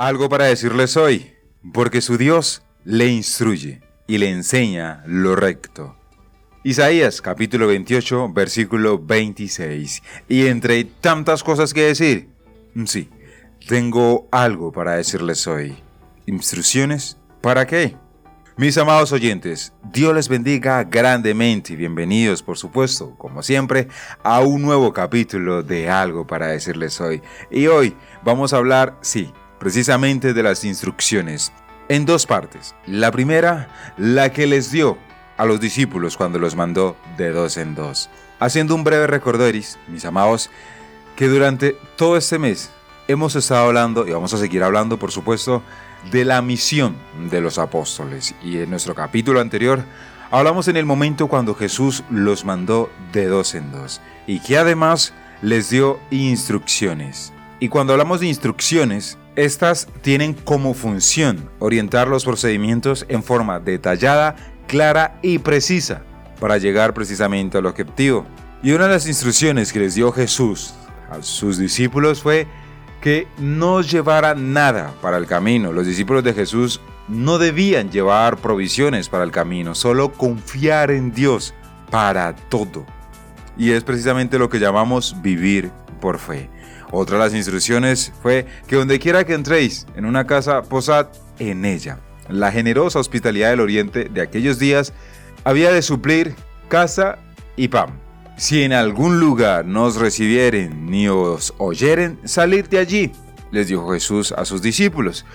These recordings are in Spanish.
Algo para decirles hoy, porque su Dios le instruye y le enseña lo recto. Isaías capítulo 28 versículo 26. Y entre tantas cosas que decir, sí, tengo algo para decirles hoy. ¿Instrucciones? ¿Para qué? Mis amados oyentes, Dios les bendiga grandemente y bienvenidos, por supuesto, como siempre, a un nuevo capítulo de algo para decirles hoy. Y hoy vamos a hablar, sí, precisamente de las instrucciones, en dos partes. La primera, la que les dio a los discípulos cuando los mandó de dos en dos. Haciendo un breve recorderis, mis amados, que durante todo este mes hemos estado hablando, y vamos a seguir hablando, por supuesto, de la misión de los apóstoles. Y en nuestro capítulo anterior hablamos en el momento cuando Jesús los mandó de dos en dos y que además les dio instrucciones. Y cuando hablamos de instrucciones, estas tienen como función orientar los procedimientos en forma detallada, clara y precisa para llegar precisamente al objetivo. Y una de las instrucciones que les dio Jesús a sus discípulos fue que no llevara nada para el camino. Los discípulos de Jesús no debían llevar provisiones para el camino, solo confiar en Dios para todo. Y es precisamente lo que llamamos vivir por fe. Otra de las instrucciones fue que donde quiera que entréis en una casa, posad en ella. La generosa hospitalidad del Oriente de aquellos días había de suplir casa y pan. Si en algún lugar no os recibieren ni os oyeren, salid de allí, les dijo Jesús a sus discípulos.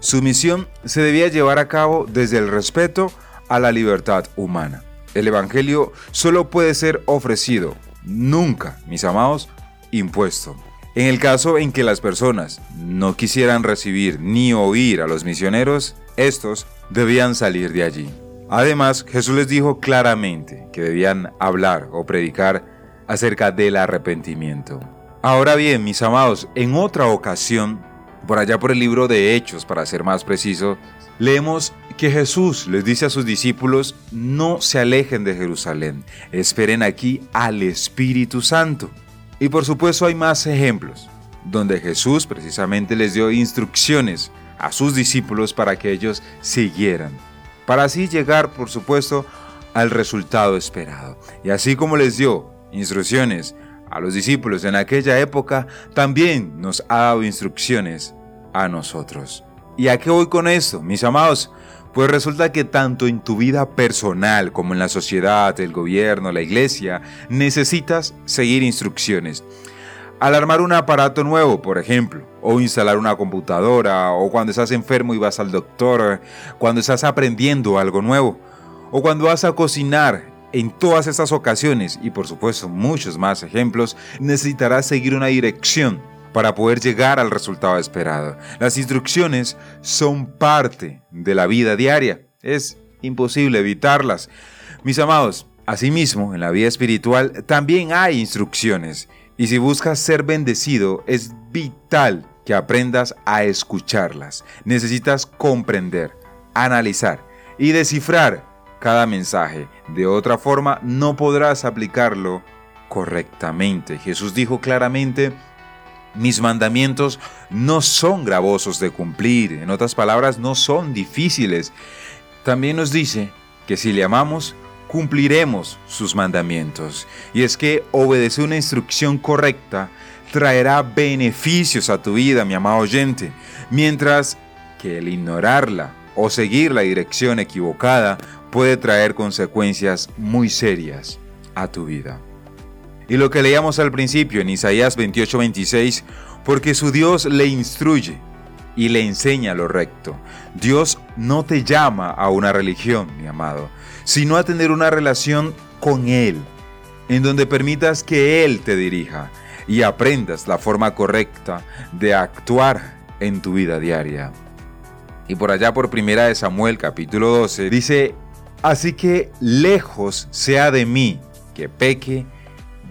Su misión se debía llevar a cabo desde el respeto a la libertad humana. El Evangelio solo puede ser ofrecido, nunca, mis amados, impuesto. En el caso en que las personas no quisieran recibir ni oír a los misioneros, estos debían salir de allí. Además, Jesús les dijo claramente que debían hablar o predicar acerca del arrepentimiento. Ahora bien, mis amados, en otra ocasión, por allá por el libro de Hechos, para ser más preciso, leemos que Jesús les dice a sus discípulos, no se alejen de Jerusalén, esperen aquí al Espíritu Santo. Y por supuesto hay más ejemplos, donde Jesús precisamente les dio instrucciones a sus discípulos para que ellos siguieran para así llegar, por supuesto, al resultado esperado. Y así como les dio instrucciones a los discípulos en aquella época, también nos ha dado instrucciones a nosotros. ¿Y a qué voy con esto, mis amados? Pues resulta que tanto en tu vida personal como en la sociedad, el gobierno, la iglesia, necesitas seguir instrucciones. Al armar un aparato nuevo, por ejemplo, o instalar una computadora, o cuando estás enfermo y vas al doctor, cuando estás aprendiendo algo nuevo, o cuando vas a cocinar, en todas estas ocasiones, y por supuesto muchos más ejemplos, necesitarás seguir una dirección para poder llegar al resultado esperado. Las instrucciones son parte de la vida diaria, es imposible evitarlas. Mis amados, asimismo, en la vida espiritual también hay instrucciones y si buscas ser bendecido, es vital que aprendas a escucharlas. Necesitas comprender, analizar y descifrar cada mensaje. De otra forma, no podrás aplicarlo correctamente. Jesús dijo claramente, mis mandamientos no son gravosos de cumplir, en otras palabras, no son difíciles. También nos dice que si le amamos, cumpliremos sus mandamientos. Y es que obedecer una instrucción correcta traerá beneficios a tu vida, mi amado oyente, mientras que el ignorarla o seguir la dirección equivocada puede traer consecuencias muy serias a tu vida. Y lo que leíamos al principio en Isaías 28:26, porque su Dios le instruye y le enseña lo recto. Dios no te llama a una religión, mi amado, sino a tener una relación con Él, en donde permitas que Él te dirija y aprendas la forma correcta de actuar en tu vida diaria. Y por allá por primera de Samuel capítulo 12 dice, así que lejos sea de mí que peque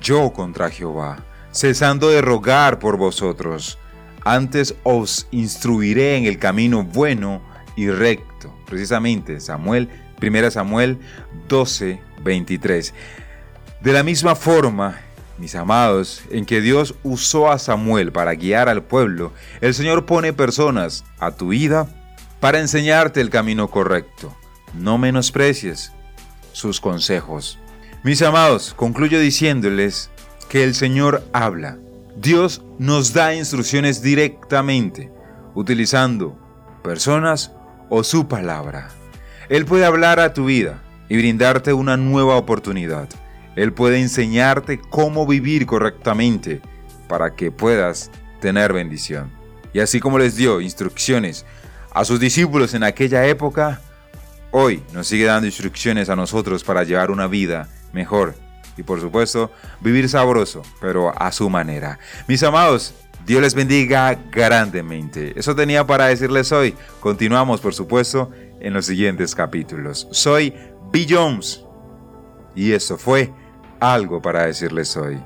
yo contra Jehová, cesando de rogar por vosotros, antes os instruiré en el camino bueno y recto. Precisamente Samuel 1 Samuel 12, 23. De la misma forma, mis amados, en que Dios usó a Samuel para guiar al pueblo, el Señor pone personas a tu vida para enseñarte el camino correcto. No menosprecies sus consejos. Mis amados, concluyo diciéndoles que el Señor habla. Dios nos da instrucciones directamente, utilizando personas o su palabra. Él puede hablar a tu vida y brindarte una nueva oportunidad. Él puede enseñarte cómo vivir correctamente para que puedas tener bendición. Y así como les dio instrucciones a sus discípulos en aquella época, hoy nos sigue dando instrucciones a nosotros para llevar una vida mejor y por supuesto vivir sabroso, pero a su manera. Mis amados, Dios les bendiga grandemente. Eso tenía para decirles hoy. Continuamos, por supuesto, en los siguientes capítulos. Soy Bill Jones y esto fue algo para decirles hoy.